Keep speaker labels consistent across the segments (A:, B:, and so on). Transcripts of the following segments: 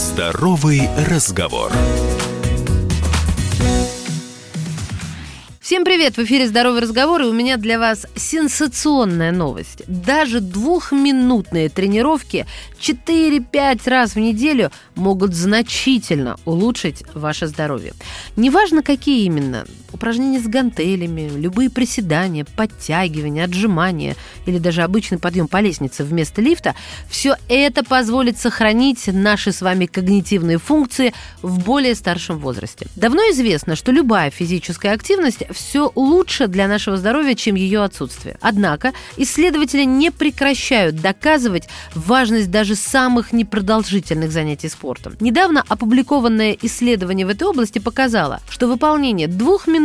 A: Здоровый разговор.
B: Всем привет! В эфире «Здоровый разговор» и у меня для вас сенсационная новость. Даже двухминутные тренировки 4-5 раз в неделю могут значительно улучшить ваше здоровье. Неважно, какие именно. Упражнения с гантелями, любые приседания, подтягивания, отжимания или даже обычный подъем по лестнице вместо лифта – все это позволит сохранить наши с вами когнитивные функции в более старшем возрасте. Давно известно, что любая физическая активность все лучше для нашего здоровья, чем ее отсутствие. Однако исследователи не прекращают доказывать важность даже самых непродолжительных занятий спортом. Недавно опубликованное исследование в этой области показало, что выполнение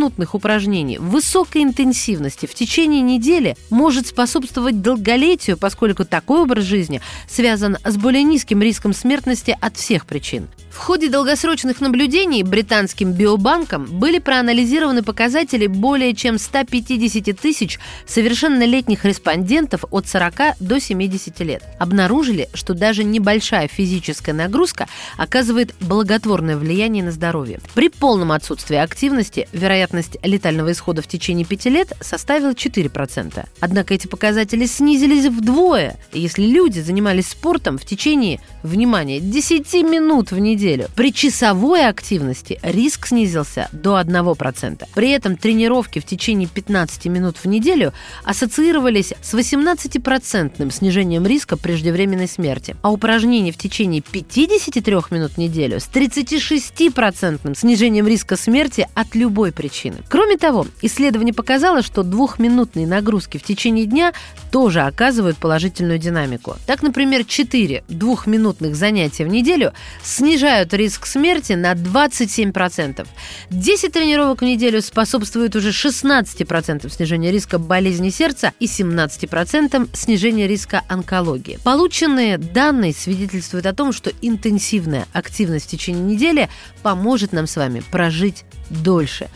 B: двухминутных упражнений высокой интенсивности в течение недели может способствовать долголетию, поскольку такой образ жизни связан с более низким риском смертности от всех причин. В ходе долгосрочных наблюдений британским биобанком были проанализированы показатели более чем 150 тысяч совершеннолетних респондентов от 40 до 70 лет. Обнаружили, что даже небольшая физическая нагрузка оказывает благотворное влияние на здоровье. При полном отсутствии активности вероятность летального исхода в течение 5 лет составила 4%. Однако эти показатели снизились вдвое, если люди занимались спортом в течение, внимание, 10 минут в неделю. При часовой активности риск снизился до 1%. При этом тренировки в течение 15 минут в неделю ассоциировались с 18% снижением риска преждевременной смерти, а упражнения в течение 53 минут в неделю с 36% снижением риска смерти от любой причины. Кроме того, исследование показало, что двухминутные нагрузки в течение дня тоже оказывают положительную динамику. Так, например, 4 двухминутных занятия в неделю снижают риск смерти на 27%. 10 тренировок в неделю способствуют уже 16% снижения риска болезни сердца и 17% снижения риска онкологии. Полученные данные свидетельствуют о том, что интенсивная активность в течение недели поможет нам с вами прожить дольше.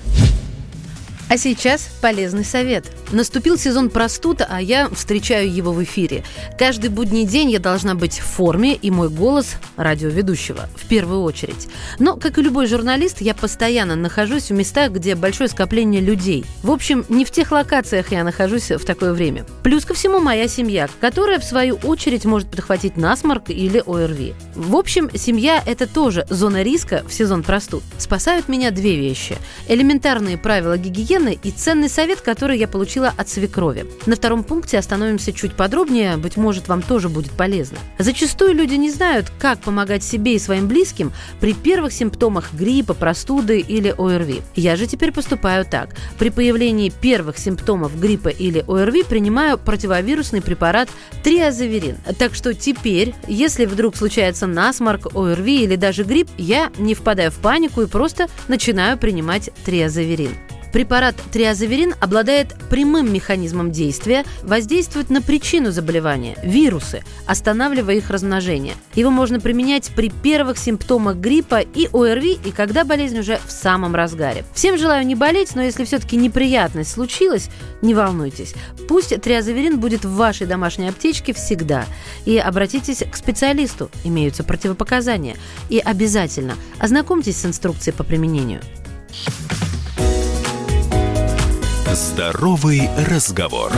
B: А сейчас полезный совет. Наступил сезон простуд, а я встречаю его в эфире. Каждый будний день я должна быть в форме, и мой голос радиоведущего в первую очередь. Но, как и любой журналист, я постоянно нахожусь в местах, где большое скопление людей. В общем, не в тех локациях я нахожусь в такое время. Плюс ко всему моя семья, которая, в свою очередь, может подхватить насморк или ОРВИ. В общем, семья – это тоже зона риска в сезон простуд. Спасают меня две вещи. Элементарные правила гигиены и ценный совет, который я получила от свекрови. На втором пункте остановимся чуть подробнее, быть может, вам тоже будет полезно. Зачастую люди не знают, как помогать себе и своим близким при первых симптомах гриппа, простуды или ОРВИ. Я же теперь поступаю так. При появлении первых симптомов гриппа или ОРВИ принимаю противовирусный препарат триазоверин. Так что теперь, если вдруг случается насморк, ОРВИ или даже грипп, я не впадаю в панику и просто начинаю принимать триазоверин. Препарат триазоверин обладает прямым механизмом действия, воздействует на причину заболевания – вирусы, останавливая их размножение. Его можно применять при первых симптомах гриппа и ОРВИ, и когда болезнь уже в самом разгаре. Всем желаю не болеть, но если все-таки неприятность случилась, не волнуйтесь. Пусть триазоверин будет в вашей домашней аптечке всегда. И обратитесь к специалисту, имеются противопоказания. И обязательно ознакомьтесь с инструкцией по применению.
A: Здоровый разговор.